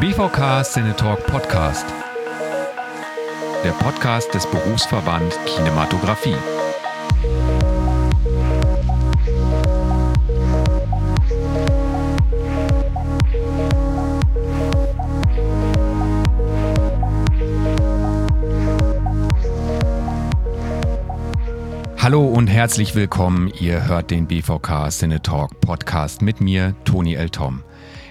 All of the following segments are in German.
BVK Cinetalk Podcast. Der Podcast des Berufsverband Kinematografie. Hallo und herzlich willkommen. Ihr hört den BVK Cinetalk Podcast mit mir, Toni L. Tom.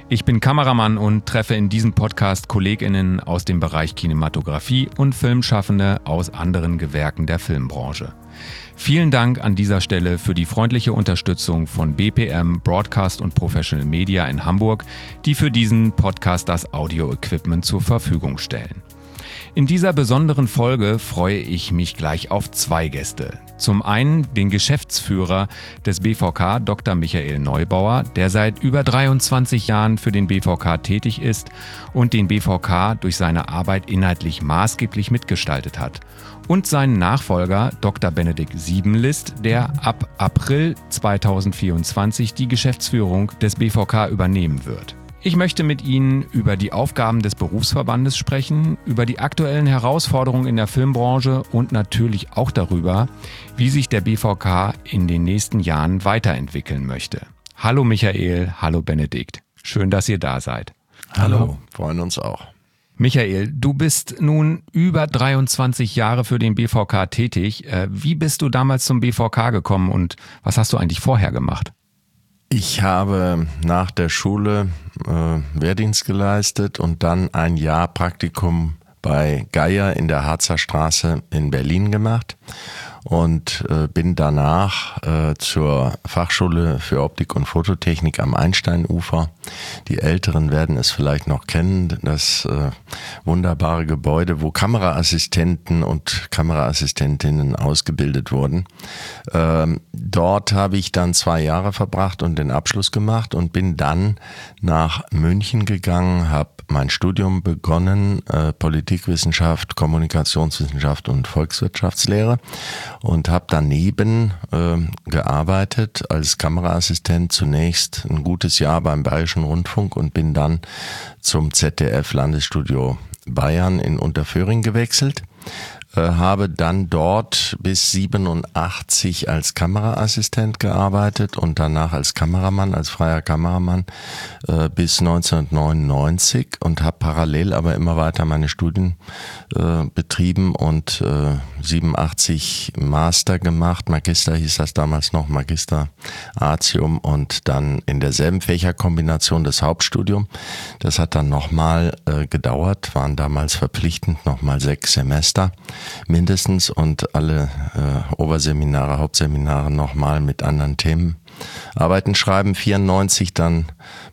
Ich bin Kameramann und treffe in diesem Podcast KollegInnen aus dem Bereich Kinematografie und Filmschaffende aus anderen Gewerken der Filmbranche. Vielen Dank an dieser Stelle für die freundliche Unterstützung von BPM Broadcast und Professional Media in Hamburg, die für diesen Podcast das Audio-Equipment zur Verfügung stellen. In dieser besonderen Folge freue ich mich gleich auf zwei Gäste. Zum einen den Geschäftsführer des BVK, Dr. Michael Neubauer, der seit über 23 Jahren für den BVK tätig ist und den BVK durch seine Arbeit inhaltlich maßgeblich mitgestaltet hat. Und seinen Nachfolger, Dr. Benedikt Siebenlist, der ab April 2024 die Geschäftsführung des BVK übernehmen wird. Ich möchte mit Ihnen über die Aufgaben des Berufsverbandes sprechen, über die aktuellen Herausforderungen in der Filmbranche und natürlich auch darüber, wie sich der BVK in den nächsten Jahren weiterentwickeln möchte. Hallo Michael, hallo Benedikt. Schön, dass ihr da seid. Hallo, freuen uns auch. Michael, du bist nun über 23 Jahre für den BVK tätig. Äh, wie bist du damals zum BVK gekommen und was hast du eigentlich vorher gemacht? Ich habe nach der Schule äh, Wehrdienst geleistet und dann ein Jahr Praktikum bei Geier in der Harzer Straße in Berlin gemacht und äh, bin danach äh, zur Fachschule für Optik und Fototechnik am Einsteinufer. Die Älteren werden es vielleicht noch kennen, das äh, wunderbare Gebäude, wo Kameraassistenten und Kameraassistentinnen ausgebildet wurden. Ähm, dort habe ich dann zwei Jahre verbracht und den Abschluss gemacht und bin dann nach München gegangen, habe mein Studium begonnen, äh, Politikwissenschaft, Kommunikationswissenschaft und Volkswirtschaftslehre und habe daneben äh, gearbeitet als Kameraassistent zunächst ein gutes Jahr beim Bayerischen Rundfunk und bin dann zum ZDF Landesstudio Bayern in Unterföhring gewechselt habe dann dort bis 87 als Kameraassistent gearbeitet und danach als Kameramann, als freier Kameramann äh, bis 1999 und habe parallel aber immer weiter meine Studien äh, betrieben und äh, 87 Master gemacht. Magister hieß das damals noch, Magister Artium und dann in derselben Fächerkombination das Hauptstudium. Das hat dann nochmal äh, gedauert, waren damals verpflichtend nochmal sechs Semester mindestens und alle äh, Oberseminare, Hauptseminare nochmal mit anderen Themen Arbeiten schreiben, 94 dann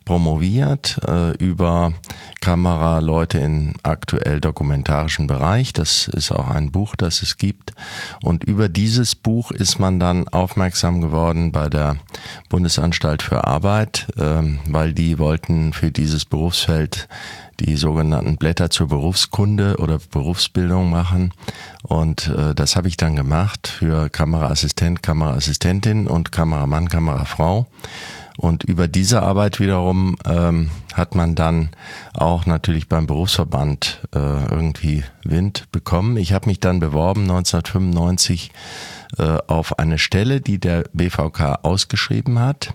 promoviert äh, über Kameraleute im aktuell dokumentarischen Bereich. Das ist auch ein Buch, das es gibt. Und über dieses Buch ist man dann aufmerksam geworden bei der Bundesanstalt für Arbeit, äh, weil die wollten für dieses Berufsfeld die sogenannten Blätter zur Berufskunde oder Berufsbildung machen. Und äh, das habe ich dann gemacht für Kameraassistent, Kameraassistentin und Kameramann, Kamerafrau. Und über diese Arbeit wiederum ähm, hat man dann auch natürlich beim Berufsverband äh, irgendwie Wind bekommen. Ich habe mich dann beworben 1995 äh, auf eine Stelle, die der BVK ausgeschrieben hat.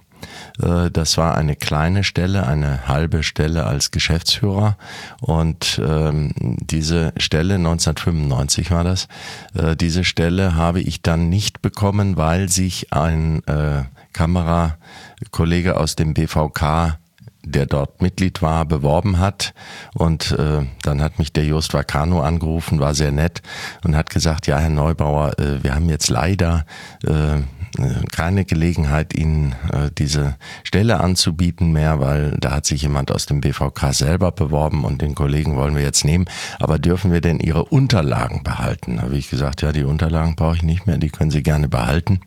Äh, das war eine kleine Stelle, eine halbe Stelle als Geschäftsführer. Und ähm, diese Stelle, 1995 war das, äh, diese Stelle habe ich dann nicht bekommen, weil sich ein äh, Kamerakollege aus dem BVK der dort Mitglied war, beworben hat. Und äh, dann hat mich der Jost Vacano angerufen, war sehr nett und hat gesagt, ja, Herr Neubauer, äh, wir haben jetzt leider äh, keine Gelegenheit, Ihnen äh, diese Stelle anzubieten mehr, weil da hat sich jemand aus dem BVK selber beworben und den Kollegen wollen wir jetzt nehmen. Aber dürfen wir denn Ihre Unterlagen behalten? Habe ich gesagt, ja, die Unterlagen brauche ich nicht mehr, die können Sie gerne behalten.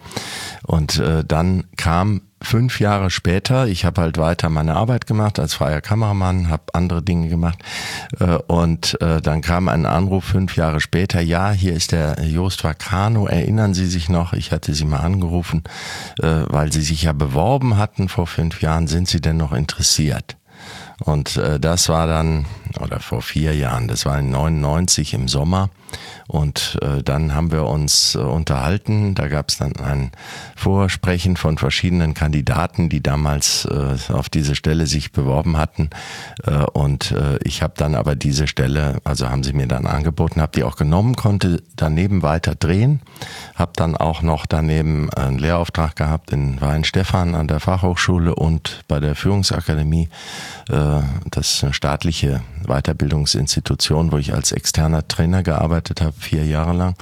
Und äh, dann kam fünf Jahre später, ich habe halt weiter meine Arbeit gemacht als freier Kameramann, habe andere Dinge gemacht äh, und äh, dann kam ein Anruf fünf Jahre später, ja, hier ist der Jost Vacano, erinnern Sie sich noch, ich hatte Sie mal angerufen, äh, weil Sie sich ja beworben hatten vor fünf Jahren, sind Sie denn noch interessiert? Und äh, das war dann, oder vor vier Jahren, das war in 99 im Sommer. Und äh, dann haben wir uns äh, unterhalten. Da gab es dann ein Vorsprechen von verschiedenen Kandidaten, die damals äh, auf diese Stelle sich beworben hatten. Äh, und äh, ich habe dann aber diese Stelle, also haben sie mir dann angeboten, habe die auch genommen, konnte daneben weiter drehen, habe dann auch noch daneben einen Lehrauftrag gehabt in Weinstefan an der Fachhochschule und bei der Führungsakademie. Äh, das ist eine staatliche Weiterbildungsinstitution, wo ich als externer Trainer gearbeitet habe vier Jahre lang.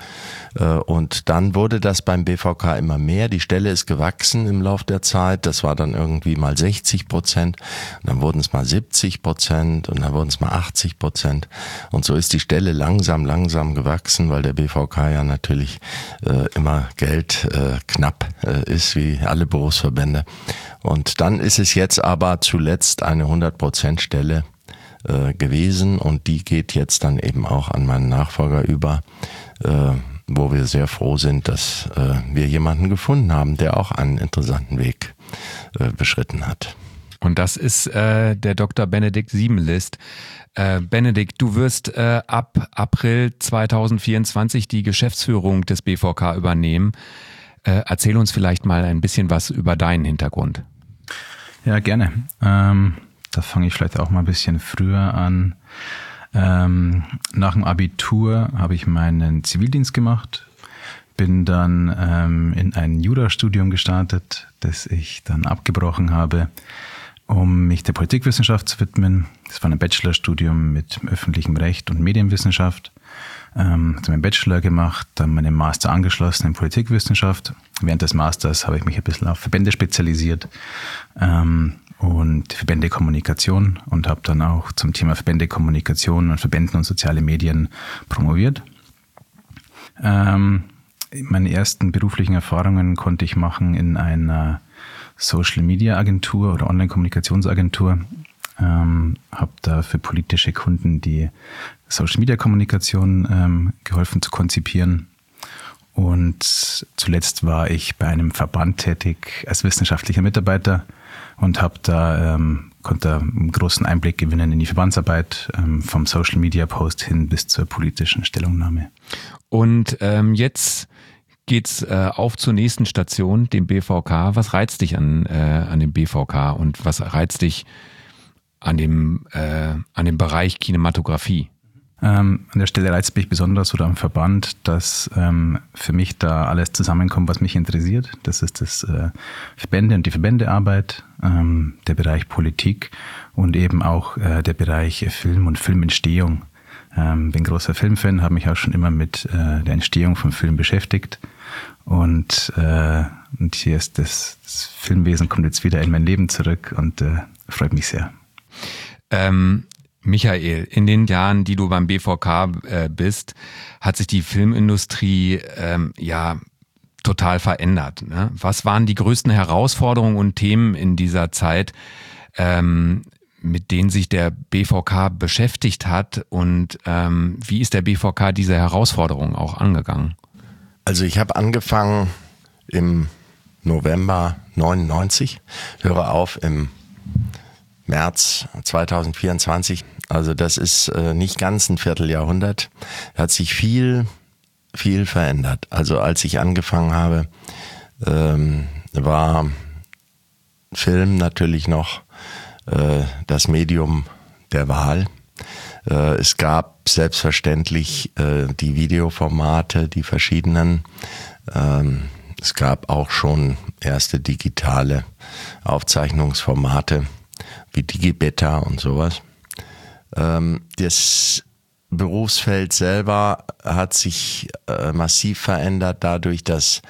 Äh, und dann wurde das beim BVK immer mehr. Die Stelle ist gewachsen im Laufe der Zeit. Das war dann irgendwie mal 60 Prozent. Dann wurden es mal 70 Prozent und dann wurden es mal 80 Prozent. Und so ist die Stelle langsam, langsam gewachsen, weil der BVK ja natürlich äh, immer Geld äh, knapp ist, wie alle Berufsverbände. Und dann ist es jetzt aber zuletzt eine 100 Prozent Stelle äh, gewesen und die geht jetzt dann eben auch an meinen Nachfolger über, äh, wo wir sehr froh sind, dass äh, wir jemanden gefunden haben, der auch einen interessanten Weg äh, beschritten hat. Und das ist äh, der Dr. Benedikt Siebenlist. Äh, Benedikt, du wirst äh, ab April 2024 die Geschäftsführung des BVK übernehmen. Äh, erzähl uns vielleicht mal ein bisschen was über deinen Hintergrund. Ja, gerne. Ähm, da fange ich vielleicht auch mal ein bisschen früher an. Ähm, nach dem Abitur habe ich meinen Zivildienst gemacht, bin dann ähm, in ein Jurastudium gestartet, das ich dann abgebrochen habe, um mich der Politikwissenschaft zu widmen. Das war ein Bachelorstudium mit öffentlichem Recht und Medienwissenschaft. Ähm, habe meinen Bachelor gemacht, dann meinen Master angeschlossen in Politikwissenschaft. Während des Masters habe ich mich ein bisschen auf Verbände spezialisiert. Ähm, und Verbändekommunikation und habe dann auch zum Thema Verbändekommunikation und Verbänden und soziale Medien promoviert. Ähm, meine ersten beruflichen Erfahrungen konnte ich machen in einer Social Media Agentur oder Online Kommunikationsagentur. Ähm, habe da für politische Kunden die Social Media Kommunikation ähm, geholfen zu konzipieren. Und zuletzt war ich bei einem Verband tätig als wissenschaftlicher Mitarbeiter und habe da ähm, konnte einen großen Einblick gewinnen in die Verbandsarbeit ähm, vom Social Media Post hin bis zur politischen Stellungnahme. Und ähm, jetzt geht's äh, auf zur nächsten Station, dem BVK. Was reizt dich an äh, an dem BVK und was reizt dich an dem äh, an dem Bereich Kinematografie? Ähm, an der Stelle reizt mich besonders oder am Verband, dass ähm, für mich da alles zusammenkommt, was mich interessiert. Das ist das äh, Verbände und die Verbändearbeit, ähm, der Bereich Politik und eben auch äh, der Bereich Film und Filmentstehung. Ähm, bin großer Filmfan, habe mich auch schon immer mit äh, der Entstehung von Filmen beschäftigt. Und, äh, und hier ist das, das Filmwesen kommt jetzt wieder in mein Leben zurück und äh, freut mich sehr. Ähm, Michael, in den Jahren, die du beim BVK äh, bist, hat sich die Filmindustrie ähm, ja total verändert. Ne? Was waren die größten Herausforderungen und Themen in dieser Zeit, ähm, mit denen sich der BVK beschäftigt hat und ähm, wie ist der BVK diese Herausforderungen auch angegangen? Also ich habe angefangen im November 99, höre auf im März 2024. Also das ist äh, nicht ganz ein Vierteljahrhundert. Hat sich viel, viel verändert. Also als ich angefangen habe, ähm, war Film natürlich noch äh, das Medium der Wahl. Äh, es gab selbstverständlich äh, die Videoformate, die verschiedenen. Ähm, es gab auch schon erste digitale Aufzeichnungsformate wie Digibeta und sowas. Ähm, das Berufsfeld selber hat sich äh, massiv verändert dadurch, dass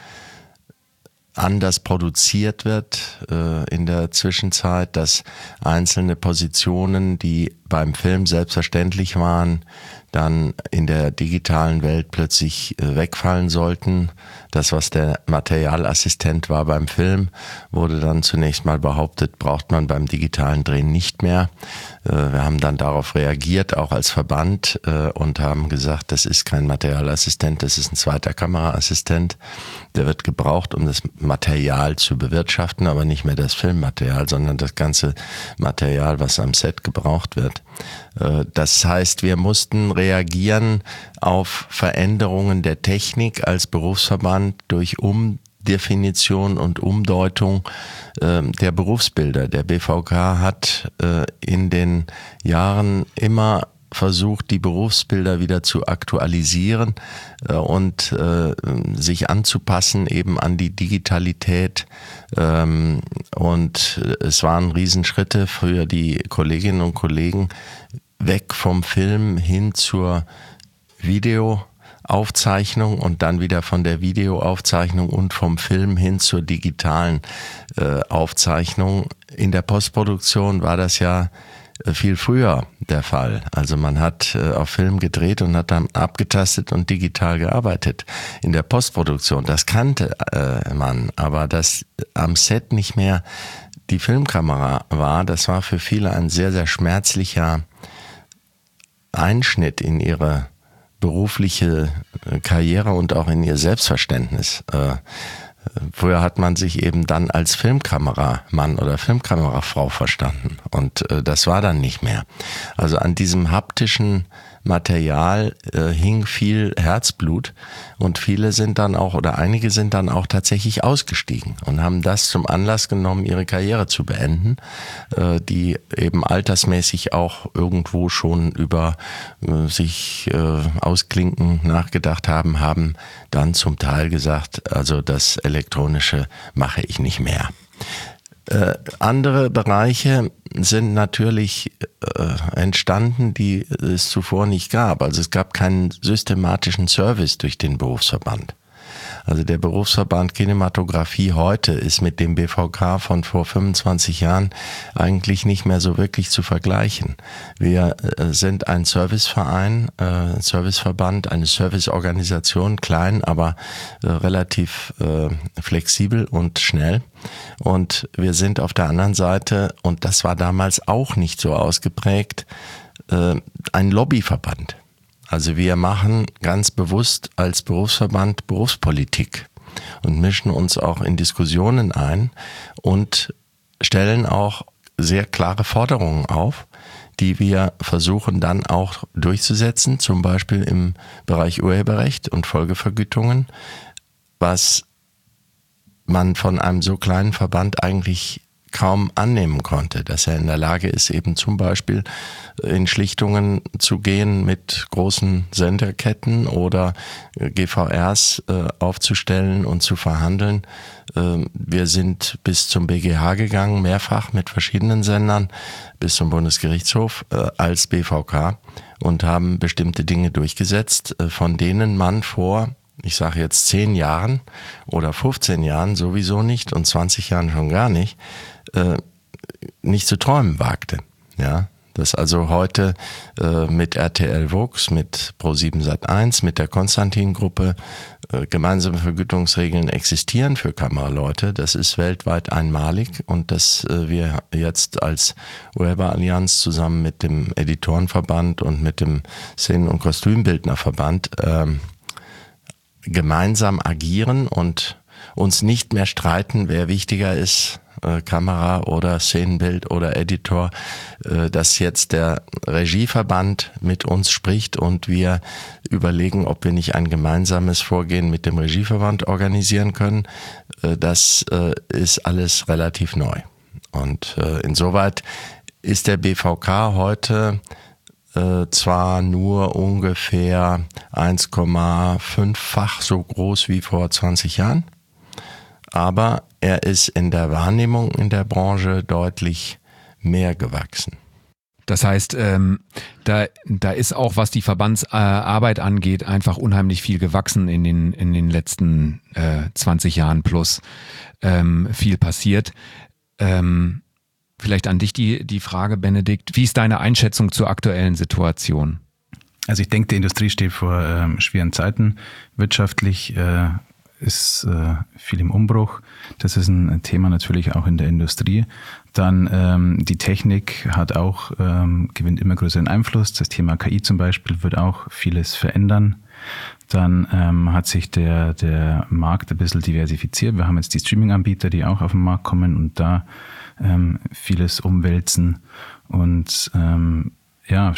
anders produziert wird äh, in der Zwischenzeit, dass einzelne Positionen, die beim Film selbstverständlich waren, dann in der digitalen Welt plötzlich äh, wegfallen sollten. Das, was der Materialassistent war beim Film, wurde dann zunächst mal behauptet, braucht man beim digitalen Drehen nicht mehr. Äh, wir haben dann darauf reagiert, auch als Verband, äh, und haben gesagt, das ist kein Materialassistent, das ist ein zweiter Kameraassistent. Der wird gebraucht, um das Material zu bewirtschaften, aber nicht mehr das Filmmaterial, sondern das ganze Material, was am Set gebraucht wird. Äh, das heißt, wir mussten reagieren auf Veränderungen der Technik als Berufsverband durch Umdefinition und Umdeutung ähm, der Berufsbilder. Der BVK hat äh, in den Jahren immer versucht, die Berufsbilder wieder zu aktualisieren äh, und äh, sich anzupassen eben an die Digitalität. Ähm, und es waren Riesenschritte für die Kolleginnen und Kollegen weg vom Film hin zur Videoaufzeichnung und dann wieder von der Videoaufzeichnung und vom Film hin zur digitalen äh, Aufzeichnung. In der Postproduktion war das ja viel früher der Fall. Also man hat äh, auf Film gedreht und hat dann abgetastet und digital gearbeitet. In der Postproduktion, das kannte äh, man, aber dass am Set nicht mehr die Filmkamera war, das war für viele ein sehr, sehr schmerzlicher Einschnitt in ihre berufliche äh, Karriere und auch in ihr Selbstverständnis. Früher hat man sich eben dann als Filmkameramann oder Filmkamerafrau verstanden und äh, das war dann nicht mehr. Also an diesem haptischen Material äh, hing viel Herzblut und viele sind dann auch oder einige sind dann auch tatsächlich ausgestiegen und haben das zum Anlass genommen, ihre Karriere zu beenden, äh, die eben altersmäßig auch irgendwo schon über äh, sich äh, ausklinken nachgedacht haben, haben dann zum Teil gesagt, also das elektronische mache ich nicht mehr. Äh, andere Bereiche sind natürlich äh, entstanden, die es zuvor nicht gab. Also es gab keinen systematischen Service durch den Berufsverband. Also der Berufsverband Kinematografie heute ist mit dem BVK von vor 25 Jahren eigentlich nicht mehr so wirklich zu vergleichen. Wir äh, sind ein Serviceverein, äh, Serviceverband, eine Serviceorganisation, klein, aber äh, relativ äh, flexibel und schnell. Und wir sind auf der anderen Seite, und das war damals auch nicht so ausgeprägt, ein Lobbyverband. Also wir machen ganz bewusst als Berufsverband Berufspolitik und mischen uns auch in Diskussionen ein und stellen auch sehr klare Forderungen auf, die wir versuchen dann auch durchzusetzen, zum Beispiel im Bereich Urheberrecht und Folgevergütungen, was man von einem so kleinen Verband eigentlich kaum annehmen konnte, dass er in der Lage ist, eben zum Beispiel in Schlichtungen zu gehen mit großen Senderketten oder GVRs äh, aufzustellen und zu verhandeln. Äh, wir sind bis zum BGH gegangen, mehrfach mit verschiedenen Sendern, bis zum Bundesgerichtshof äh, als BVK und haben bestimmte Dinge durchgesetzt, äh, von denen man vor ich sage jetzt zehn Jahren oder 15 Jahren sowieso nicht und 20 Jahren schon gar nicht, äh, nicht zu träumen wagte. Ja, dass also heute äh, mit RTL Vox, mit Pro7 Sat1, mit der Konstantin-Gruppe äh, gemeinsame Vergütungsregeln existieren für Kameraleute. Das ist weltweit einmalig und dass äh, wir jetzt als Urheberallianz zusammen mit dem Editorenverband und mit dem Szenen- und Kostümbildnerverband ähm, gemeinsam agieren und uns nicht mehr streiten, wer wichtiger ist äh, Kamera oder Szenenbild oder Editor, äh, dass jetzt der Regieverband mit uns spricht und wir überlegen, ob wir nicht ein gemeinsames Vorgehen mit dem Regieverband organisieren können. Äh, das äh, ist alles relativ neu. Und äh, insoweit ist der BVK heute äh, zwar nur ungefähr 1,5-fach so groß wie vor 20 Jahren, aber er ist in der Wahrnehmung in der Branche deutlich mehr gewachsen. Das heißt, ähm, da, da ist auch, was die Verbandsarbeit angeht, einfach unheimlich viel gewachsen in den, in den letzten äh, 20 Jahren plus ähm, viel passiert. Ähm, vielleicht an dich die, die Frage, Benedikt. Wie ist deine Einschätzung zur aktuellen Situation? Also ich denke, die Industrie steht vor ähm, schweren Zeiten. Wirtschaftlich äh, ist äh, viel im Umbruch. Das ist ein Thema natürlich auch in der Industrie. Dann ähm, die Technik hat auch, ähm, gewinnt immer größeren Einfluss. Das Thema KI zum Beispiel wird auch vieles verändern. Dann ähm, hat sich der, der Markt ein bisschen diversifiziert. Wir haben jetzt die Streaming-Anbieter, die auch auf den Markt kommen und da ähm, vieles umwälzen. Und ähm, ja,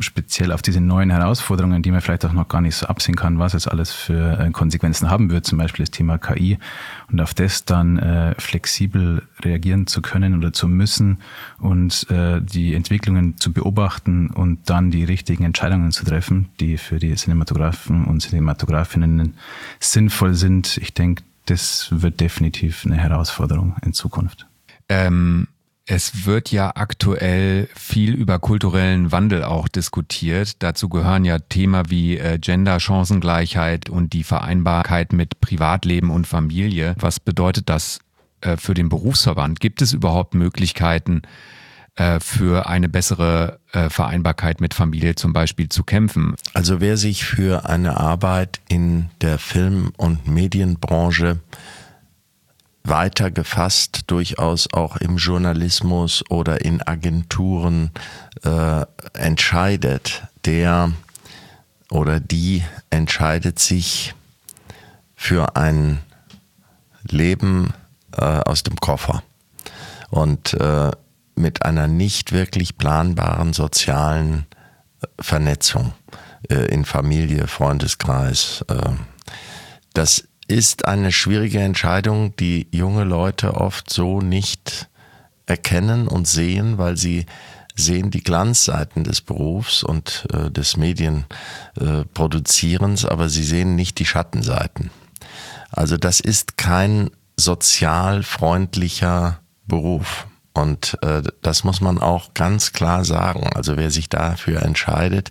speziell auf diese neuen Herausforderungen, die man vielleicht auch noch gar nicht so absehen kann, was es alles für äh, Konsequenzen haben wird, zum Beispiel das Thema KI, und auf das dann äh, flexibel reagieren zu können oder zu müssen und äh, die Entwicklungen zu beobachten und dann die richtigen Entscheidungen zu treffen, die für die Cinematografen und Cinematografinnen sinnvoll sind. Ich denke, das wird definitiv eine Herausforderung in Zukunft. Ähm es wird ja aktuell viel über kulturellen Wandel auch diskutiert. Dazu gehören ja Themen wie äh, Gender, Chancengleichheit und die Vereinbarkeit mit Privatleben und Familie. Was bedeutet das äh, für den Berufsverband? Gibt es überhaupt Möglichkeiten, äh, für eine bessere Vereinbarkeit mit Familie zum Beispiel zu kämpfen. Also wer sich für eine Arbeit in der Film- und Medienbranche weiter gefasst, durchaus auch im Journalismus oder in Agenturen äh, entscheidet, der oder die entscheidet sich für ein Leben äh, aus dem Koffer und äh, mit einer nicht wirklich planbaren sozialen äh, Vernetzung äh, in Familie, Freundeskreis. Äh, das ist eine schwierige Entscheidung, die junge Leute oft so nicht erkennen und sehen, weil sie sehen die Glanzseiten des Berufs und äh, des Medienproduzierens, äh, aber sie sehen nicht die Schattenseiten. Also das ist kein sozial freundlicher Beruf. Und äh, das muss man auch ganz klar sagen. Also wer sich dafür entscheidet,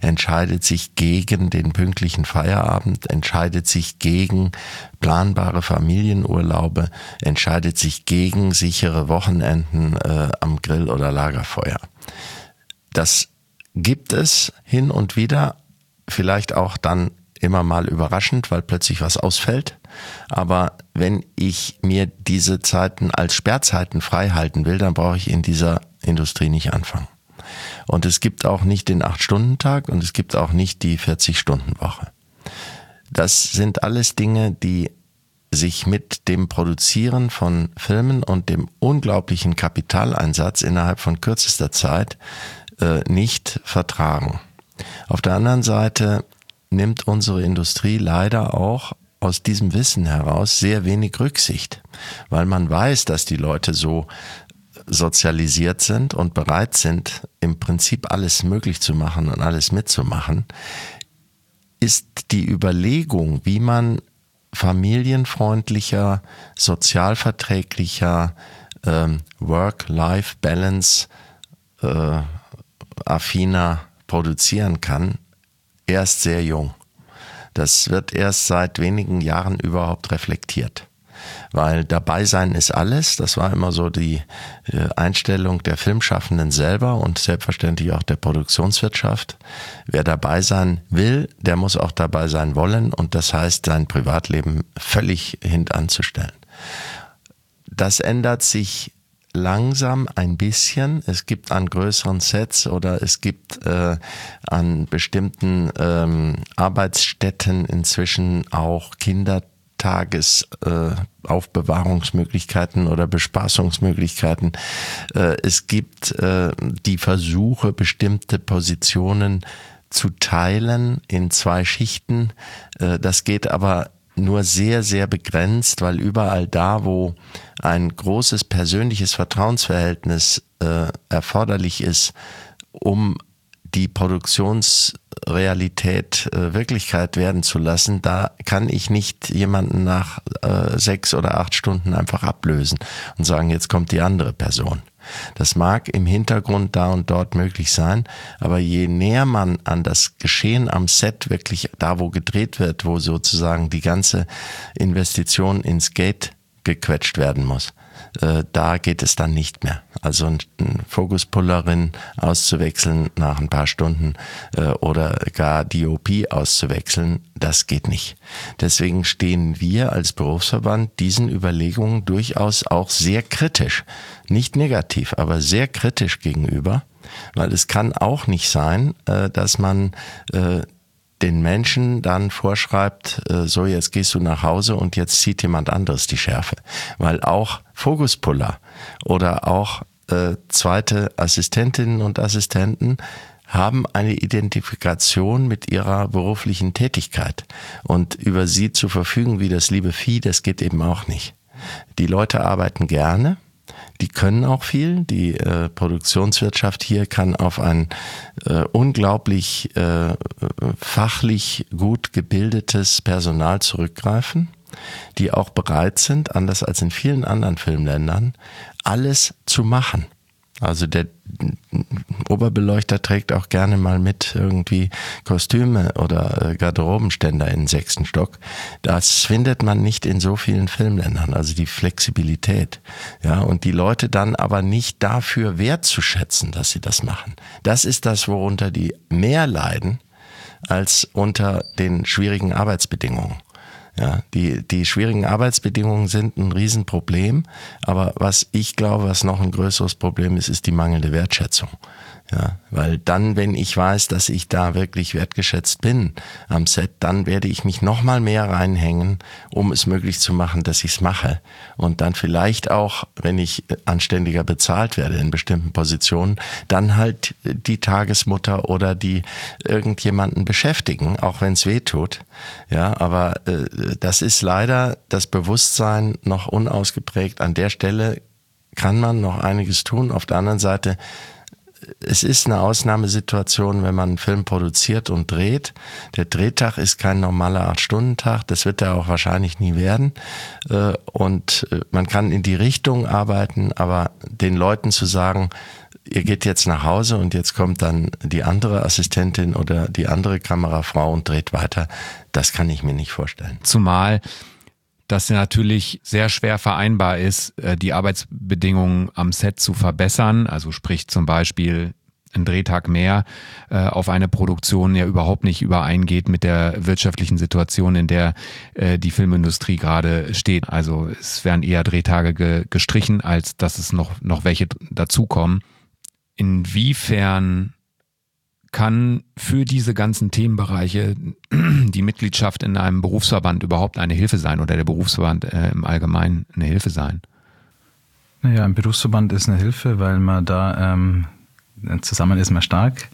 entscheidet sich gegen den pünktlichen Feierabend, entscheidet sich gegen planbare Familienurlaube, entscheidet sich gegen sichere Wochenenden äh, am Grill oder Lagerfeuer. Das gibt es hin und wieder, vielleicht auch dann immer mal überraschend, weil plötzlich was ausfällt. Aber wenn ich mir diese Zeiten als Sperrzeiten frei halten will, dann brauche ich in dieser Industrie nicht anfangen. Und es gibt auch nicht den 8-Stunden-Tag und es gibt auch nicht die 40-Stunden-Woche. Das sind alles Dinge, die sich mit dem Produzieren von Filmen und dem unglaublichen Kapitaleinsatz innerhalb von kürzester Zeit äh, nicht vertragen. Auf der anderen Seite nimmt unsere Industrie leider auch aus diesem Wissen heraus sehr wenig Rücksicht, weil man weiß, dass die Leute so sozialisiert sind und bereit sind, im Prinzip alles möglich zu machen und alles mitzumachen, ist die Überlegung, wie man familienfreundlicher, sozialverträglicher, ähm, Work-Life-Balance äh, affiner produzieren kann, erst sehr jung. Das wird erst seit wenigen Jahren überhaupt reflektiert. Weil dabei sein ist alles. Das war immer so die äh, Einstellung der Filmschaffenden selber und selbstverständlich auch der Produktionswirtschaft. Wer dabei sein will, der muss auch dabei sein wollen und das heißt, sein Privatleben völlig hintanzustellen. Das ändert sich langsam ein bisschen. Es gibt an größeren Sets oder es gibt äh, an bestimmten ähm, Arbeitsstätten inzwischen auch Kindertagesaufbewahrungsmöglichkeiten äh, oder Bespaßungsmöglichkeiten. Äh, es gibt äh, die Versuche, bestimmte Positionen zu teilen in zwei Schichten. Äh, das geht aber nur sehr, sehr begrenzt, weil überall da, wo ein großes persönliches Vertrauensverhältnis äh, erforderlich ist, um die Produktionsrealität äh, Wirklichkeit werden zu lassen, da kann ich nicht jemanden nach äh, sechs oder acht Stunden einfach ablösen und sagen, jetzt kommt die andere Person. Das mag im Hintergrund da und dort möglich sein, aber je näher man an das Geschehen am Set wirklich da, wo gedreht wird, wo sozusagen die ganze Investition ins Gate gequetscht werden muss, äh, da geht es dann nicht mehr. Also ein, ein Fokuspullerin auszuwechseln nach ein paar Stunden äh, oder gar DOP auszuwechseln, das geht nicht. Deswegen stehen wir als Berufsverband diesen Überlegungen durchaus auch sehr kritisch, nicht negativ, aber sehr kritisch gegenüber, weil es kann auch nicht sein, äh, dass man äh, den Menschen dann vorschreibt, äh, so jetzt gehst du nach Hause und jetzt zieht jemand anderes die Schärfe. Weil auch Fokuspuller oder auch äh, zweite Assistentinnen und Assistenten haben eine Identifikation mit ihrer beruflichen Tätigkeit. Und über sie zu verfügen wie das liebe Vieh, das geht eben auch nicht. Die Leute arbeiten gerne, die können auch viel. Die äh, Produktionswirtschaft hier kann auf ein äh, unglaublich äh, fachlich gut gebildetes Personal zurückgreifen, die auch bereit sind, anders als in vielen anderen Filmländern, alles zu machen. Also der Oberbeleuchter trägt auch gerne mal mit irgendwie Kostüme oder äh, Garderobenständer in den sechsten Stock. Das findet man nicht in so vielen Filmländern, also die Flexibilität. Ja, und die Leute dann aber nicht dafür wertzuschätzen, dass sie das machen. Das ist das, worunter die mehr leiden als unter den schwierigen Arbeitsbedingungen. Ja, die, die schwierigen Arbeitsbedingungen sind ein Riesenproblem, aber was ich glaube, was noch ein größeres Problem ist, ist die mangelnde Wertschätzung. Ja, weil dann, wenn ich weiß, dass ich da wirklich wertgeschätzt bin am Set, dann werde ich mich noch mal mehr reinhängen, um es möglich zu machen, dass ich es mache. Und dann vielleicht auch, wenn ich anständiger bezahlt werde in bestimmten Positionen, dann halt die Tagesmutter oder die irgendjemanden beschäftigen, auch wenn es weh tut. Ja, aber äh, das ist leider das Bewusstsein noch unausgeprägt. An der Stelle kann man noch einiges tun. Auf der anderen Seite es ist eine Ausnahmesituation, wenn man einen Film produziert und dreht. Der Drehtag ist kein normaler Acht-Stunden-Tag, das wird er auch wahrscheinlich nie werden. Äh, und äh, man kann in die Richtung arbeiten, aber den Leuten zu sagen, ihr geht jetzt nach Hause und jetzt kommt dann die andere Assistentin oder die andere Kamerafrau und dreht weiter, das kann ich mir nicht vorstellen. Zumal das natürlich sehr schwer vereinbar ist, äh, die Arbeitsbedingungen am Set zu verbessern. Also sprich zum Beispiel ein Drehtag mehr äh, auf eine Produktion ja überhaupt nicht übereingeht mit der wirtschaftlichen Situation, in der äh, die Filmindustrie gerade steht. Also es werden eher Drehtage ge gestrichen, als dass es noch, noch welche dazukommen. Inwiefern kann für diese ganzen Themenbereiche die Mitgliedschaft in einem Berufsverband überhaupt eine Hilfe sein oder der Berufsverband äh, im Allgemeinen eine Hilfe sein? Naja, ein Berufsverband ist eine Hilfe, weil man da ähm, zusammen ist man stark.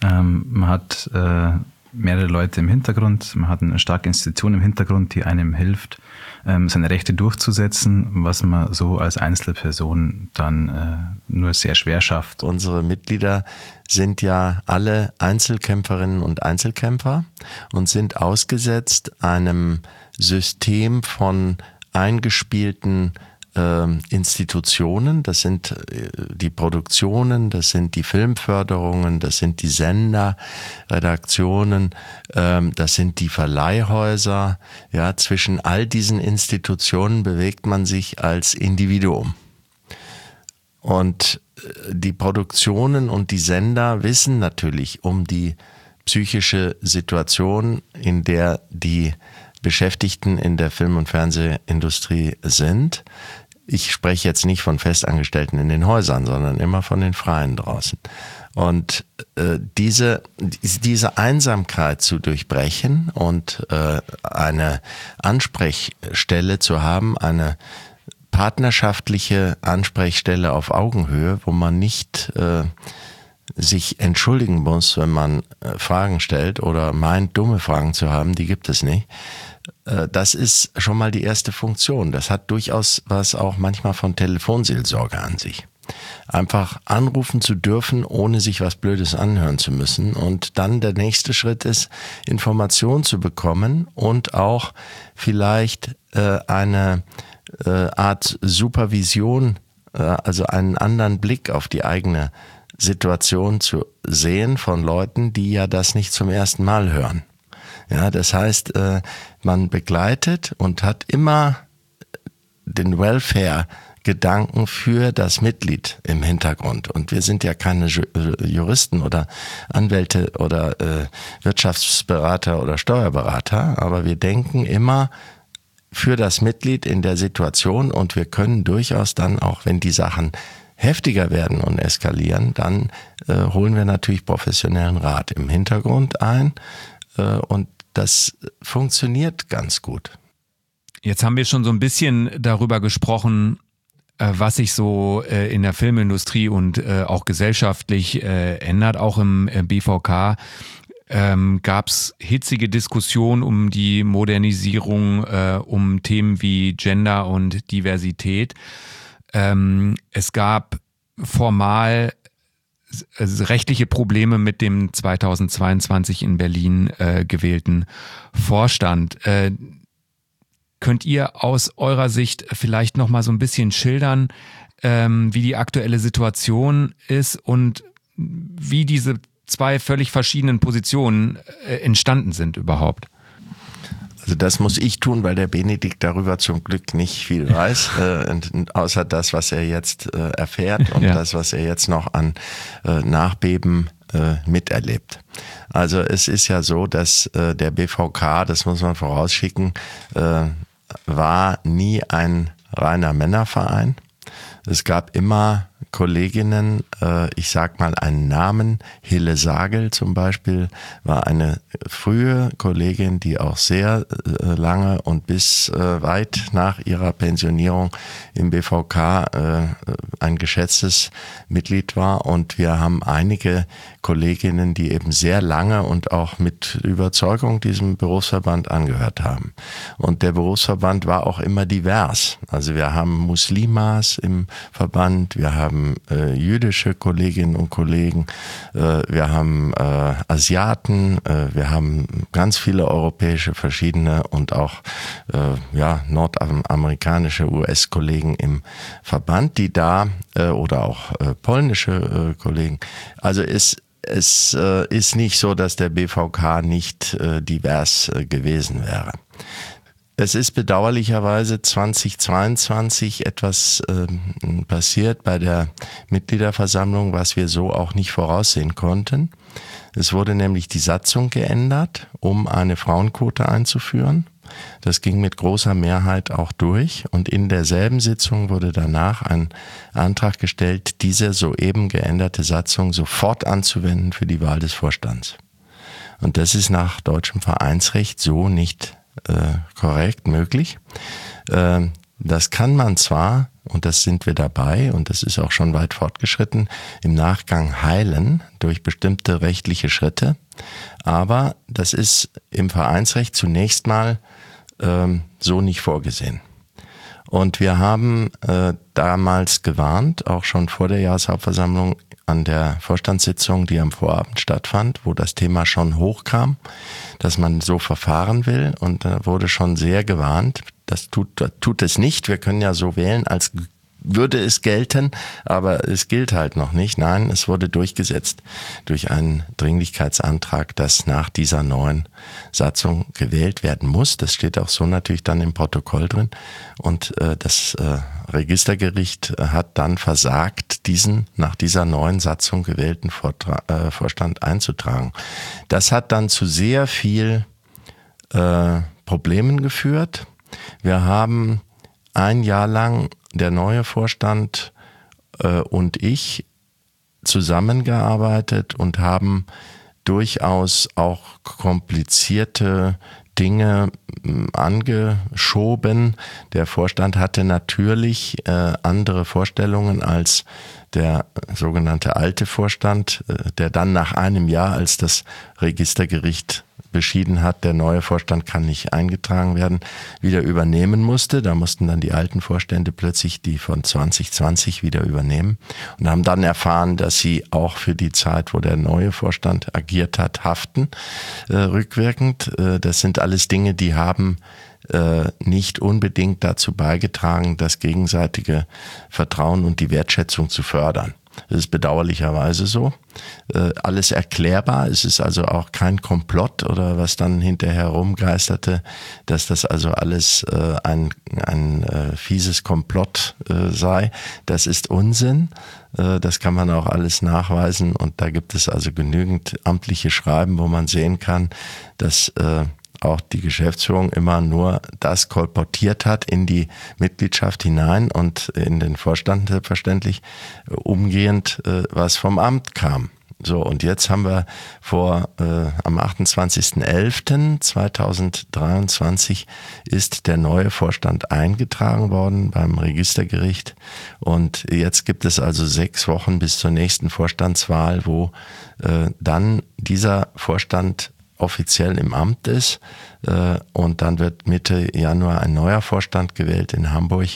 Ähm, man hat äh, mehrere Leute im Hintergrund, man hat eine starke Institution im Hintergrund, die einem hilft, seine Rechte durchzusetzen, was man so als Einzelperson dann äh, nur sehr schwer schafft. Unsere Mitglieder sind ja alle Einzelkämpferinnen und Einzelkämpfer und sind ausgesetzt einem System von eingespielten Institutionen, das sind äh, die Produktionen, das sind die Filmförderungen, das sind die Sender, Redaktionen, äh, das sind die Verleihhäuser. Ja, zwischen all diesen Institutionen bewegt man sich als Individuum. Und äh, die Produktionen und die Sender wissen natürlich um die psychische Situation, in der die Beschäftigten in der Film- und Fernsehindustrie sind. Ich spreche jetzt nicht von Festangestellten in den Häusern, sondern immer von den Freien draußen. Und äh, diese, diese Einsamkeit zu durchbrechen und äh, eine Ansprechstelle zu haben, eine partnerschaftliche Ansprechstelle auf Augenhöhe, wo man nicht äh, sich entschuldigen muss, wenn man äh, Fragen stellt oder meint, dumme Fragen zu haben, die gibt es nicht. Äh, das ist schon mal die erste Funktion. Das hat durchaus was auch manchmal von Telefonseelsorge an sich. Einfach anrufen zu dürfen, ohne sich was Blödes anhören zu müssen. Und dann der nächste Schritt ist, Informationen zu bekommen und auch vielleicht äh, eine äh, Art Supervision, äh, also einen anderen Blick auf die eigene Situation zu sehen von Leuten, die ja das nicht zum ersten Mal hören. Ja, das heißt, äh, man begleitet und hat immer den Welfare Gedanken für das Mitglied im Hintergrund. Und wir sind ja keine äh, Juristen oder Anwälte oder äh, Wirtschaftsberater oder Steuerberater, aber wir denken immer für das Mitglied in der Situation und wir können durchaus dann auch, wenn die Sachen heftiger werden und eskalieren, dann äh, holen wir natürlich professionellen Rat im Hintergrund ein äh, und das funktioniert ganz gut. Jetzt haben wir schon so ein bisschen darüber gesprochen, äh, was sich so äh, in der Filmindustrie und äh, auch gesellschaftlich ändert, auch im BVK. Ähm, Gab es hitzige Diskussionen um die Modernisierung, äh, um Themen wie Gender und Diversität. Ähm, es gab formal rechtliche Probleme mit dem 2022 in Berlin äh, gewählten Vorstand. Äh, könnt ihr aus eurer Sicht vielleicht noch mal so ein bisschen schildern, ähm, wie die aktuelle Situation ist und wie diese zwei völlig verschiedenen Positionen äh, entstanden sind überhaupt? Also das muss ich tun, weil der Benedikt darüber zum Glück nicht viel weiß, äh, außer das, was er jetzt äh, erfährt und ja. das, was er jetzt noch an äh, Nachbeben äh, miterlebt. Also es ist ja so, dass äh, der BVK, das muss man vorausschicken, äh, war nie ein reiner Männerverein. Es gab immer Kolleginnen, ich sag mal einen Namen, Hille Sagel zum Beispiel, war eine frühe Kollegin, die auch sehr äh, lange und bis äh, weit nach ihrer Pensionierung im BVK äh, ein geschätztes Mitglied war. Und wir haben einige Kolleginnen, die eben sehr lange und auch mit Überzeugung diesem Berufsverband angehört haben. Und der Berufsverband war auch immer divers. Also wir haben Muslimas im Verband, wir haben haben Kolleginnen und Kollegen, äh, wir haben äh, Asiaten, äh, wir haben ganz viele europäische verschiedene und auch ja, nordamerikanische US-Kollegen im Verband, die da oder auch polnische Kollegen. Also es es ist nicht so, dass der BVK nicht divers gewesen wäre. Es ist bedauerlicherweise 2022 etwas äh, passiert bei der Mitgliederversammlung, was wir so auch nicht voraussehen konnten. Es wurde nämlich die Satzung geändert, um eine Frauenquote einzuführen. Das ging mit großer Mehrheit auch durch und in derselben Sitzung wurde danach ein Antrag gestellt, diese soeben geänderte Satzung sofort anzuwenden für die Wahl des Vorstands. Und das ist nach deutschem Vereinsrecht so nicht äh, korrekt möglich. Äh, das kann man zwar, und das sind wir dabei, und das ist auch schon weit fortgeschritten, im Nachgang heilen durch bestimmte rechtliche Schritte, aber das ist im Vereinsrecht zunächst mal ähm, so nicht vorgesehen. Und wir haben äh, damals gewarnt, auch schon vor der Jahreshauptversammlung, an der Vorstandssitzung, die am Vorabend stattfand, wo das Thema schon hochkam, dass man so verfahren will. Und da wurde schon sehr gewarnt, das tut, tut es nicht. Wir können ja so wählen, als würde es gelten, aber es gilt halt noch nicht. Nein, es wurde durchgesetzt durch einen Dringlichkeitsantrag, dass nach dieser neuen Satzung gewählt werden muss. Das steht auch so natürlich dann im Protokoll drin. Und äh, das äh, Registergericht hat dann versagt, diesen nach dieser neuen Satzung gewählten Vortra äh, Vorstand einzutragen. Das hat dann zu sehr viel äh, Problemen geführt. Wir haben ein Jahr lang der neue Vorstand äh, und ich zusammengearbeitet und haben durchaus auch komplizierte Dinge hm, angeschoben. Der Vorstand hatte natürlich äh, andere Vorstellungen als der sogenannte alte Vorstand, äh, der dann nach einem Jahr, als das Registergericht beschieden hat, der neue Vorstand kann nicht eingetragen werden, wieder übernehmen musste. Da mussten dann die alten Vorstände plötzlich die von 2020 wieder übernehmen und haben dann erfahren, dass sie auch für die Zeit, wo der neue Vorstand agiert hat, haften, äh, rückwirkend. Äh, das sind alles Dinge, die haben äh, nicht unbedingt dazu beigetragen, das gegenseitige Vertrauen und die Wertschätzung zu fördern. Das ist bedauerlicherweise so. Äh, alles erklärbar. Es ist also auch kein Komplott oder was dann hinterher rumgeisterte, dass das also alles äh, ein, ein äh, fieses Komplott äh, sei. Das ist Unsinn. Äh, das kann man auch alles nachweisen und da gibt es also genügend amtliche Schreiben, wo man sehen kann, dass äh, auch die Geschäftsführung immer nur das kolportiert hat in die Mitgliedschaft hinein und in den Vorstand selbstverständlich äh, umgehend, äh, was vom Amt kam. So, und jetzt haben wir vor äh, am 28.11.2023 ist der neue Vorstand eingetragen worden beim Registergericht. Und jetzt gibt es also sechs Wochen bis zur nächsten Vorstandswahl, wo äh, dann dieser Vorstand offiziell im Amt ist. Äh, und dann wird Mitte Januar ein neuer Vorstand gewählt in Hamburg,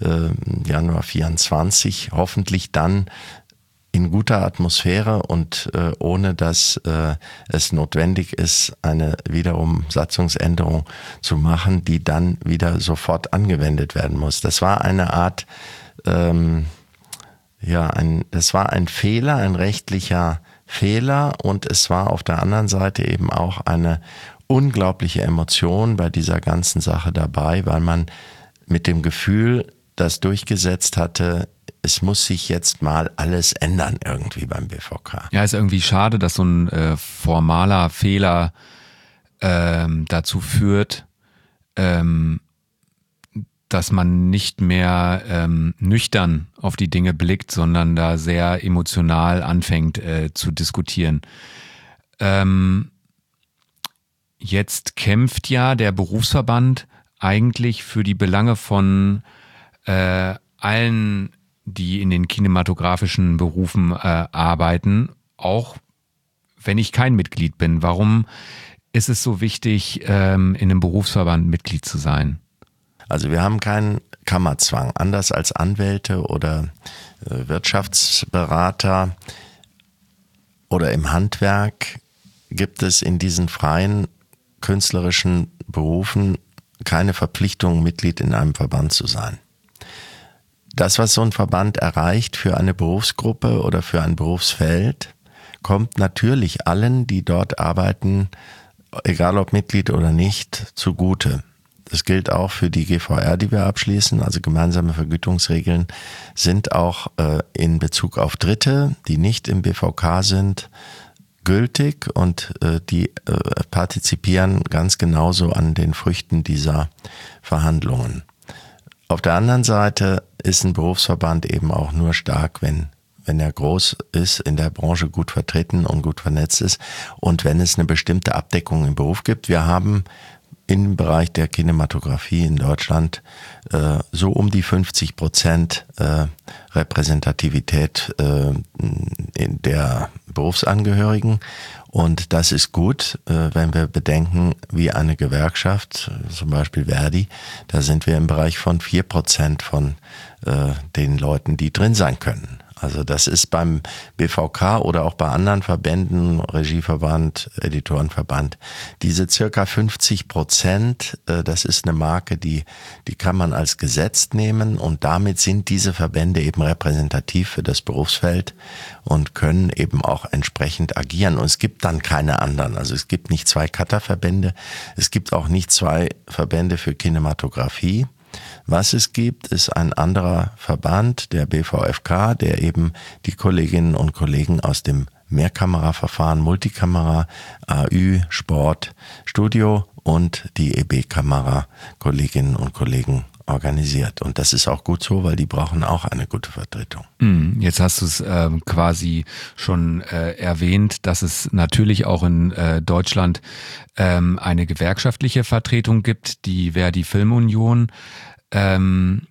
äh, Januar 24. Hoffentlich dann in guter Atmosphäre und äh, ohne dass es notwendig ist, eine wiederum Satzungsänderung zu machen, die dann wieder sofort angewendet werden muss. Das war eine Art, ähm, ja, ein, das war ein Fehler, ein rechtlicher Fehler und es war auf der anderen Seite eben auch eine unglaubliche Emotion bei dieser ganzen Sache dabei, weil man mit dem Gefühl das durchgesetzt hatte, es muss sich jetzt mal alles ändern irgendwie beim BVK. Ja, ist irgendwie schade, dass so ein äh, formaler Fehler ähm, dazu führt, ähm, dass man nicht mehr ähm, nüchtern auf die Dinge blickt, sondern da sehr emotional anfängt äh, zu diskutieren. Ähm, jetzt kämpft ja der Berufsverband eigentlich für die Belange von äh, allen, die in den kinematografischen Berufen äh, arbeiten, auch wenn ich kein Mitglied bin. Warum ist es so wichtig, ähm, in einem Berufsverband Mitglied zu sein? Also wir haben keinen Kammerzwang. Anders als Anwälte oder äh, Wirtschaftsberater oder im Handwerk gibt es in diesen freien künstlerischen Berufen keine Verpflichtung, Mitglied in einem Verband zu sein. Das, was so ein Verband erreicht für eine Berufsgruppe oder für ein Berufsfeld, kommt natürlich allen, die dort arbeiten, egal ob Mitglied oder nicht, zugute. Das gilt auch für die GVR, die wir abschließen. Also gemeinsame Vergütungsregeln sind auch äh, in Bezug auf Dritte, die nicht im BVK sind, gültig und äh, die äh, partizipieren ganz genauso an den Früchten dieser Verhandlungen. Auf der anderen Seite ist ein Berufsverband eben auch nur stark, wenn wenn er groß ist, in der Branche gut vertreten und gut vernetzt ist und wenn es eine bestimmte Abdeckung im Beruf gibt. Wir haben im Bereich der Kinematografie in Deutschland äh, so um die 50 Prozent äh, Repräsentativität äh, in der Berufsangehörigen. Und das ist gut, äh, wenn wir bedenken, wie eine Gewerkschaft, zum Beispiel Verdi, da sind wir im Bereich von vier Prozent von äh, den Leuten, die drin sein können. Also das ist beim BVK oder auch bei anderen Verbänden, Regieverband, Editorenverband, diese circa 50 Prozent, äh, das ist eine Marke, die, die kann man als gesetzt nehmen und damit sind diese Verbände eben repräsentativ für das Berufsfeld und können eben auch entsprechend agieren. Und es gibt dann keine anderen. Also es gibt nicht zwei Cutterverbände, es gibt auch nicht zwei Verbände für Kinematografie. Was es gibt, ist ein anderer Verband, der BVFK, der eben die Kolleginnen und Kollegen aus dem Mehrkameraverfahren, Multikamera, AÜ, Sport, Studio und die EB-Kamera Kolleginnen und Kollegen organisiert. Und das ist auch gut so, weil die brauchen auch eine gute Vertretung. Hm, jetzt hast du es äh, quasi schon äh, erwähnt, dass es natürlich auch in äh, Deutschland ähm, eine gewerkschaftliche Vertretung gibt, die Verdi Filmunion. Ähm,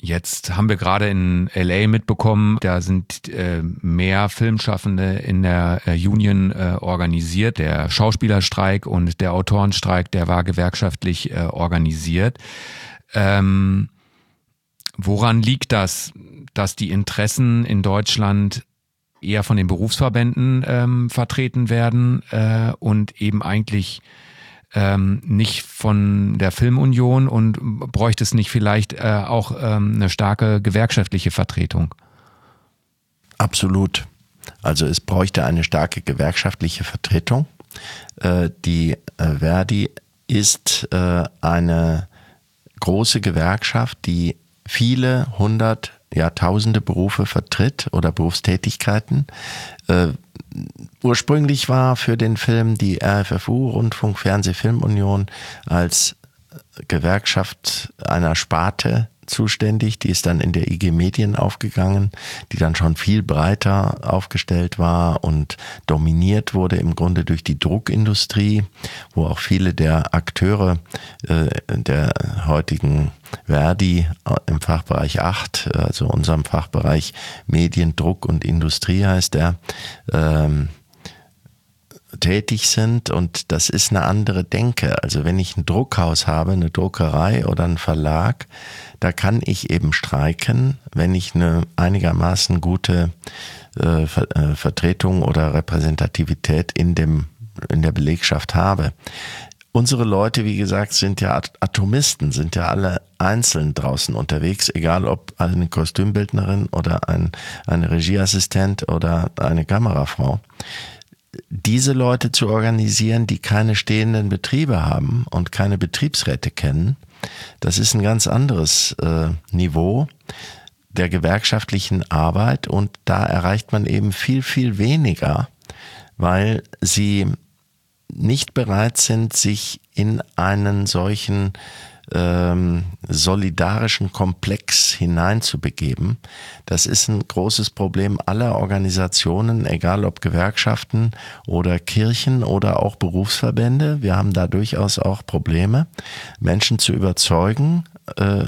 Jetzt haben wir gerade in LA mitbekommen, da sind äh, mehr Filmschaffende in der äh, Union äh, organisiert. Der Schauspielerstreik und der Autorenstreik, der war gewerkschaftlich äh, organisiert. Ähm, woran liegt das, dass die Interessen in Deutschland eher von den Berufsverbänden ähm, vertreten werden äh, und eben eigentlich ähm, nicht von der Filmunion und bräuchte es nicht vielleicht äh, auch ähm, eine starke gewerkschaftliche Vertretung? Absolut. Also es bräuchte eine starke gewerkschaftliche Vertretung. Äh, die äh, Verdi ist äh, eine große Gewerkschaft, die viele hundert, ja tausende Berufe vertritt oder Berufstätigkeiten. Ursprünglich war für den Film die RFFU, Rundfunk Fernseh Filmunion, als Gewerkschaft einer Sparte zuständig. Die ist dann in der IG Medien aufgegangen, die dann schon viel breiter aufgestellt war und dominiert wurde im Grunde durch die Druckindustrie, wo auch viele der Akteure äh, der heutigen Verdi äh, im Fachbereich 8, also unserem Fachbereich Medien, Druck und Industrie heißt der, ähm, tätig sind und das ist eine andere Denke. Also wenn ich ein Druckhaus habe, eine Druckerei oder einen Verlag, da kann ich eben streiken, wenn ich eine einigermaßen gute äh, Ver äh, Vertretung oder Repräsentativität in dem in der Belegschaft habe. Unsere Leute, wie gesagt, sind ja Atomisten, sind ja alle einzeln draußen unterwegs, egal ob eine Kostümbildnerin oder ein, eine Regieassistent oder eine Kamerafrau diese Leute zu organisieren, die keine stehenden Betriebe haben und keine Betriebsräte kennen, das ist ein ganz anderes äh, Niveau der gewerkschaftlichen Arbeit und da erreicht man eben viel, viel weniger, weil sie nicht bereit sind, sich in einen solchen ähm, solidarischen Komplex hineinzubegeben. Das ist ein großes Problem aller Organisationen, egal ob Gewerkschaften oder Kirchen oder auch Berufsverbände. Wir haben da durchaus auch Probleme, Menschen zu überzeugen, äh,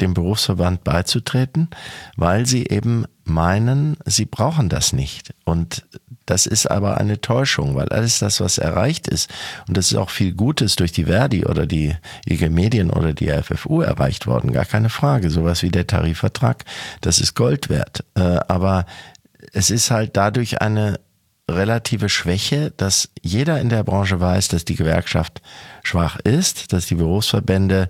dem Berufsverband beizutreten, weil sie eben meinen, sie brauchen das nicht. Und das ist aber eine Täuschung, weil alles das, was erreicht ist, und das ist auch viel Gutes durch die Verdi oder die IG Medien oder die FFU erreicht worden, gar keine Frage. Sowas wie der Tarifvertrag, das ist Gold wert. Äh, aber es ist halt dadurch eine relative Schwäche, dass jeder in der Branche weiß, dass die Gewerkschaft schwach ist, dass die Berufsverbände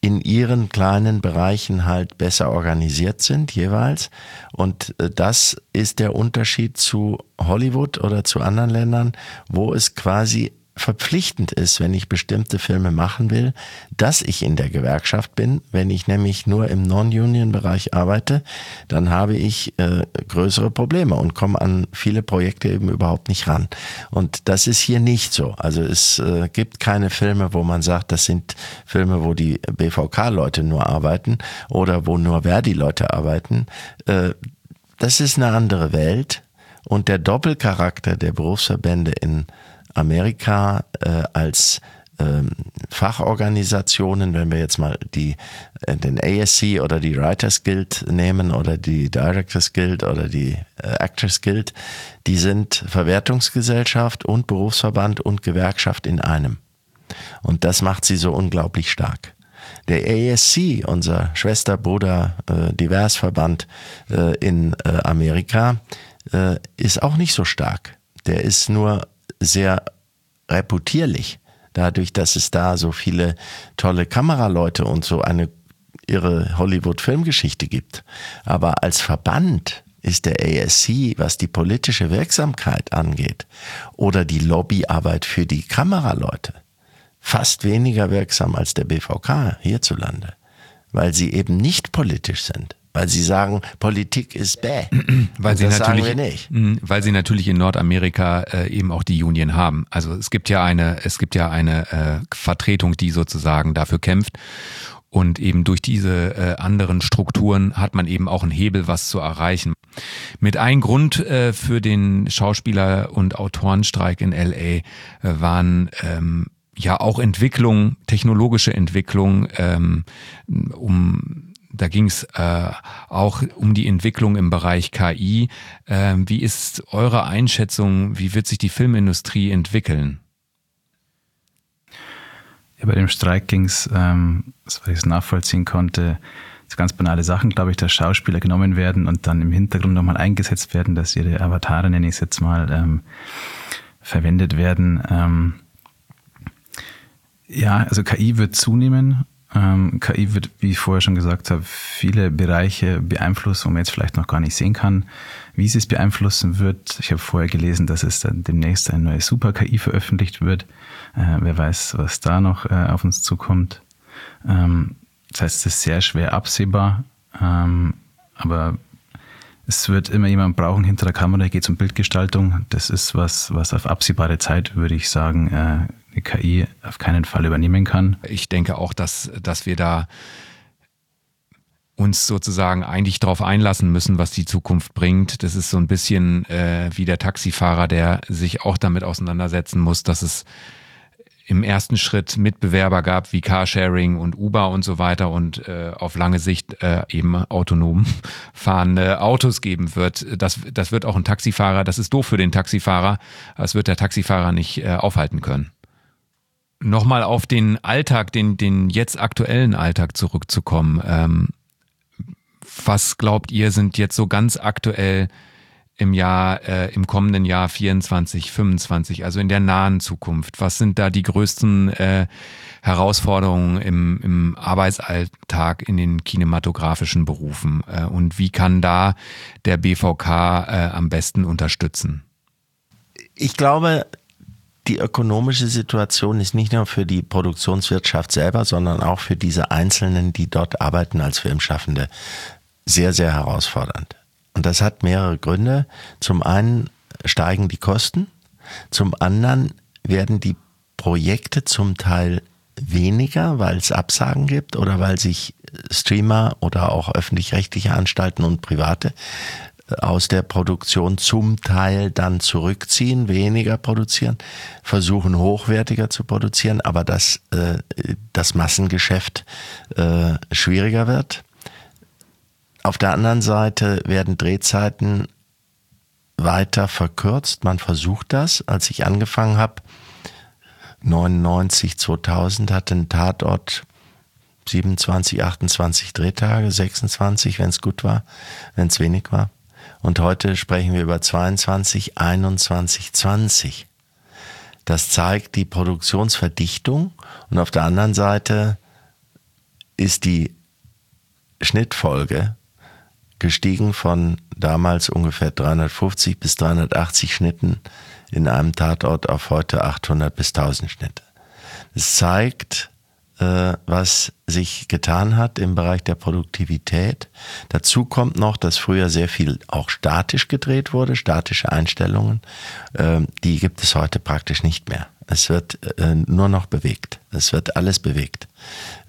in ihren kleinen Bereichen halt besser organisiert sind jeweils. Und äh, das ist der Unterschied zu Hollywood oder zu anderen Ländern, wo es quasi verpflichtend ist, wenn ich bestimmte Filme machen will, dass ich in der Gewerkschaft bin. Wenn ich nämlich nur im Non-Union-Bereich arbeite, dann habe ich äh, größere Probleme und komme an viele Projekte eben überhaupt nicht ran. Und das ist hier nicht so. Also es äh, gibt keine Filme, wo man sagt, das sind Filme, wo die BVK-Leute nur arbeiten oder wo nur Verdi-Leute arbeiten. Äh, das ist eine andere Welt. Und der Doppelcharakter der Berufsverbände in Amerika äh, als ähm, Fachorganisationen, wenn wir jetzt mal die, äh, den ASC oder die Writers Guild nehmen oder die Directors Guild oder die äh, Actors Guild, die sind Verwertungsgesellschaft und Berufsverband und Gewerkschaft in einem. Und das macht sie so unglaublich stark. Der ASC, unser Schwesterbruder äh, Diversverband äh, in äh, Amerika, äh, ist auch nicht so stark. Der ist nur sehr reputierlich, dadurch, dass es da so viele tolle Kameraleute und so eine irre Hollywood-Filmgeschichte gibt. Aber als Verband ist der ASC, was die politische Wirksamkeit angeht oder die Lobbyarbeit für die Kameraleute, fast weniger wirksam als der BVK hierzulande, weil sie eben nicht politisch sind weil sie sagen, Politik ist bäh. weil sie natürlich, mhm, weil sie natürlich in Nordamerika äh, eben auch die Union haben. Also es gibt ja eine, es gibt ja eine äh, Vertretung, die sozusagen dafür kämpft. Und eben durch diese äh, anderen Strukturen hat man eben auch einen Hebel, was zu erreichen. Mit ein Grund äh, für den Schauspieler- und Autorenstreik in LA äh, waren ähm, ja auch Entwicklung, technologische Entwicklung, ähm, um da ging es äh, auch um die Entwicklung im Bereich KI. Äh, wie ist eure Einschätzung? Wie wird sich die Filmindustrie entwickeln? Ja, bei dem Streik ging es, ähm, soweit ich es nachvollziehen konnte, so ganz banale Sachen, glaube ich, dass Schauspieler genommen werden und dann im Hintergrund nochmal eingesetzt werden, dass ihre Avatare, nenne ich es jetzt mal, ähm, verwendet werden. Ähm, ja, also KI wird zunehmen Ähm, KI wird, wie ich vorher schon gesagt habe, viele Bereiche beeinflussen, wo man jetzt vielleicht noch gar nicht sehen kann, wie sie es beeinflussen wird. Ich habe vorher gelesen, dass es dann demnächst eine neue Super-KI veröffentlicht wird. Äh, wer weiß, was da noch äh, auf uns zukommt. Ähm, das heißt, es ist sehr schwer absehbar, ähm, aber es wird immer jemand brauchen hinter der Kamera, geht es um Bildgestaltung. Das ist was, was auf absehbare Zeit, würde ich sagen, äh, eine KI auf keinen Fall übernehmen kann. Ich denke auch, dass, dass wir da uns sozusagen eigentlich darauf einlassen müssen, was die Zukunft bringt. Das ist so ein bisschen äh, wie der Taxifahrer, der sich auch damit auseinandersetzen muss, dass es im ersten Schritt Mitbewerber gab wie Carsharing und Uber und so weiter und äh, auf lange Sicht äh, eben autonom fahrende Autos geben wird. Das, das wird auch ein Taxifahrer, das ist doof für den Taxifahrer, das wird der Taxifahrer nicht äh, aufhalten können. Nochmal auf den Alltag, den, den jetzt aktuellen Alltag zurückzukommen. Ähm, was glaubt ihr, sind jetzt so ganz aktuell im Jahr, äh, im kommenden Jahr 24, 25, also in der nahen Zukunft? Was sind da die größten äh, Herausforderungen im, im Arbeitsalltag in den kinematografischen Berufen? Äh, und wie kann da der BVK äh, am besten unterstützen? Ich glaube, die ökonomische Situation ist nicht nur für die Produktionswirtschaft selber, sondern auch für diese Einzelnen, die dort arbeiten als Filmschaffende, sehr, sehr herausfordernd. Und das hat mehrere Gründe. Zum einen steigen die Kosten, zum anderen werden die Projekte zum Teil weniger, weil es Absagen gibt oder weil sich Streamer oder auch öffentlich-rechtliche Anstalten und private aus der Produktion zum Teil dann zurückziehen, weniger produzieren, versuchen hochwertiger zu produzieren, aber dass äh, das Massengeschäft äh, schwieriger wird. Auf der anderen Seite werden Drehzeiten weiter verkürzt. Man versucht das. Als ich angefangen habe, 99, 2000 hatte ein Tatort 27, 28 Drehtage, 26, wenn es gut war, wenn es wenig war. Und heute sprechen wir über 22, 21, 20. Das zeigt die Produktionsverdichtung und auf der anderen Seite ist die Schnittfolge gestiegen von damals ungefähr 350 bis 380 Schnitten in einem Tatort auf heute 800 bis 1000 Schnitte. Es zeigt, äh, was sich getan hat im Bereich der Produktivität. Dazu kommt noch, dass früher sehr viel auch statisch gedreht wurde, statische Einstellungen. Ähm, die gibt es heute praktisch nicht mehr. Es wird äh, nur noch bewegt. Es wird alles bewegt.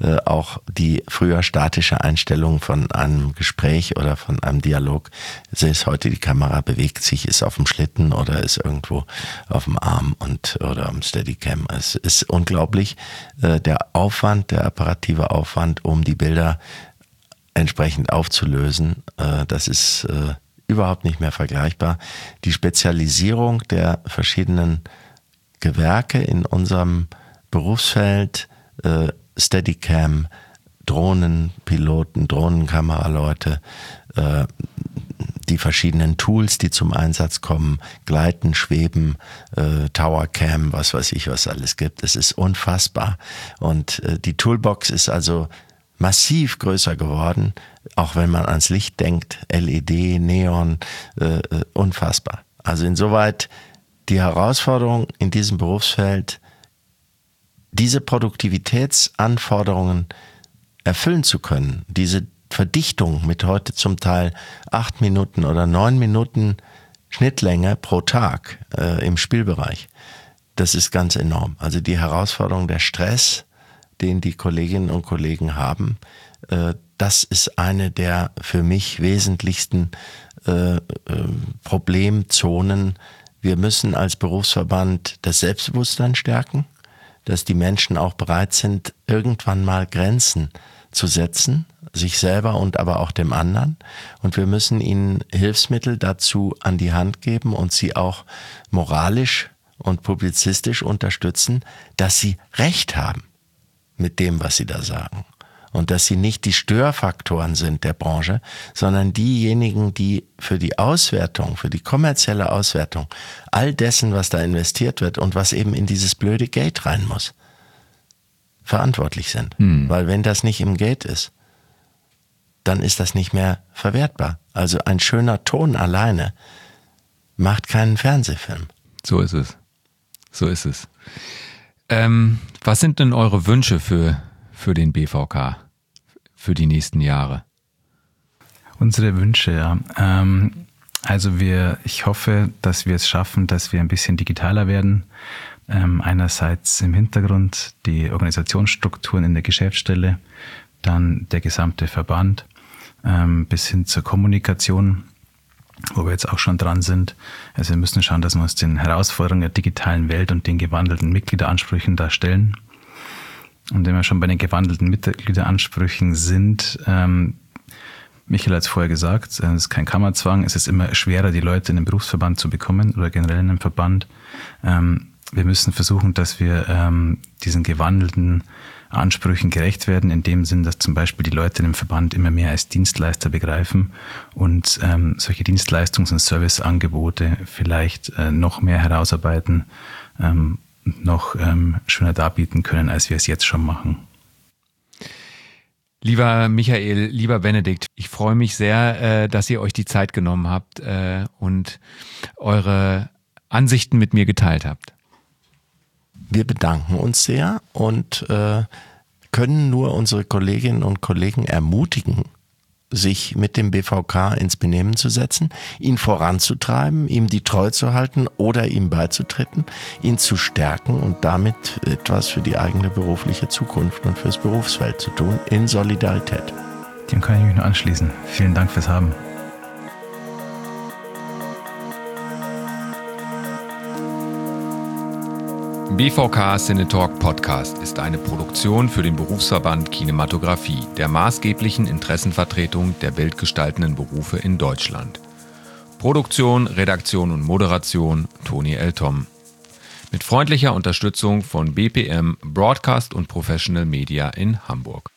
Äh, auch die früher statische Einstellung von einem Gespräch oder von einem Dialog. Ist heute die Kamera bewegt sich, ist auf dem Schlitten oder ist irgendwo auf dem Arm und oder am Steadicam. Es ist unglaublich äh, der Aufwand, der apparative Aufwand, um die Bilder entsprechend aufzulösen. Äh, das ist äh, überhaupt nicht mehr vergleichbar. Die Spezialisierung der verschiedenen Gewerke in unserem Berufsfeld, äh, Steadicam, Drohnenpiloten, Drohnenkameraleute, äh, die verschiedenen Tools, die zum Einsatz kommen, Gleiten, Schweben, äh, Towercam, was weiß ich, was alles gibt. Es ist unfassbar. Und äh, die Toolbox ist also massiv größer geworden, auch wenn man ans Licht denkt, LED, Neon, äh, äh, unfassbar. Also insoweit die Herausforderung in diesem Berufsfeld, diese Produktivitätsanforderungen erfüllen zu können, diese Verdichtung mit heute zum Teil acht Minuten oder neun Minuten Schnittlänge pro Tag äh, im Spielbereich, das ist ganz enorm. Also die Herausforderung, der Stress, den die Kolleginnen und Kollegen haben, äh, das ist eine der für mich wesentlichsten äh, äh Problemzonen, wir müssen als Berufsverband das Selbstbewusstsein stärken, dass die Menschen auch bereit sind, irgendwann mal Grenzen zu setzen, sich selber und aber auch dem anderen. Und wir müssen ihnen Hilfsmittel dazu an die Hand geben und sie auch moralisch und publizistisch unterstützen, dass sie Recht haben mit dem, was sie da sagen und dass sie nicht die Störfaktoren sind der Branche, sondern diejenigen, die für die Auswertung, für die kommerzielle Auswertung all dessen, was da investiert wird und was eben in dieses blöde Gate rein muss, verantwortlich sind. Hm. Weil wenn das nicht im Gate ist, dann ist das nicht mehr verwertbar. Also ein schöner Ton alleine macht keinen Fernsehfilm. So ist es. So ist es. Ähm, was sind denn eure Wünsche für, für den BVK für die nächsten Jahre? Unsere Wünsche, ja. Ähm, also wir, ich hoffe, dass wir es schaffen, dass wir ein bisschen digitaler werden. Ähm, einerseits im Hintergrund die Organisationsstrukturen in der Geschäftsstelle, dann der gesamte Verband ähm, bis hin zur Kommunikation, wo wir jetzt auch schon dran sind. Also wir müssen schauen, dass wir uns den Herausforderungen der digitalen Welt und den gewandelten Mitgliederansprüchen da stellen. Und wenn wir schon bei den gewandelten Mitgliederansprüchen sind, ähm, Michael hat es vorher gesagt, es ist kein Kammerzwang, es ist immer schwerer, die Leute in den Berufsverband zu bekommen oder generell in den Verband. Ähm, wir müssen versuchen, dass wir ähm, diesen gewandelten Ansprüchen gerecht werden, in dem Sinn, dass zum Beispiel die Leute im Verband immer mehr als Dienstleister begreifen und ähm, solche Dienstleistungs- und Serviceangebote vielleicht äh, noch mehr herausarbeiten, ähm, noch ähm, schöner darbieten können, als wir es jetzt schon machen. Lieber Michael, lieber Benedikt, ich freue mich sehr, äh, dass ihr euch die Zeit genommen habt äh, und eure Ansichten mit mir geteilt habt. Wir bedanken uns sehr und äh, können nur unsere Kolleginnen und Kollegen ermutigen, sich mit dem BVK ins Benehmen zu setzen, ihn voranzutreiben, ihm die Treue zu halten oder ihm beizutreten, ihn zu stärken und damit etwas für die eigene berufliche Zukunft und fürs Berufsfeld zu tun, in Solidarität. Dem kann ich mich nur anschließen. Vielen Dank fürs Haben. BVK Cinetalk Podcast ist eine Produktion für den Berufsverband Kinematografie, der maßgeblichen Interessenvertretung der bildgestaltenden Berufe in Deutschland. Produktion, Redaktion und Moderation Toni Eltom. Mit freundlicher Unterstützung von BPM Broadcast und Professional Media in Hamburg.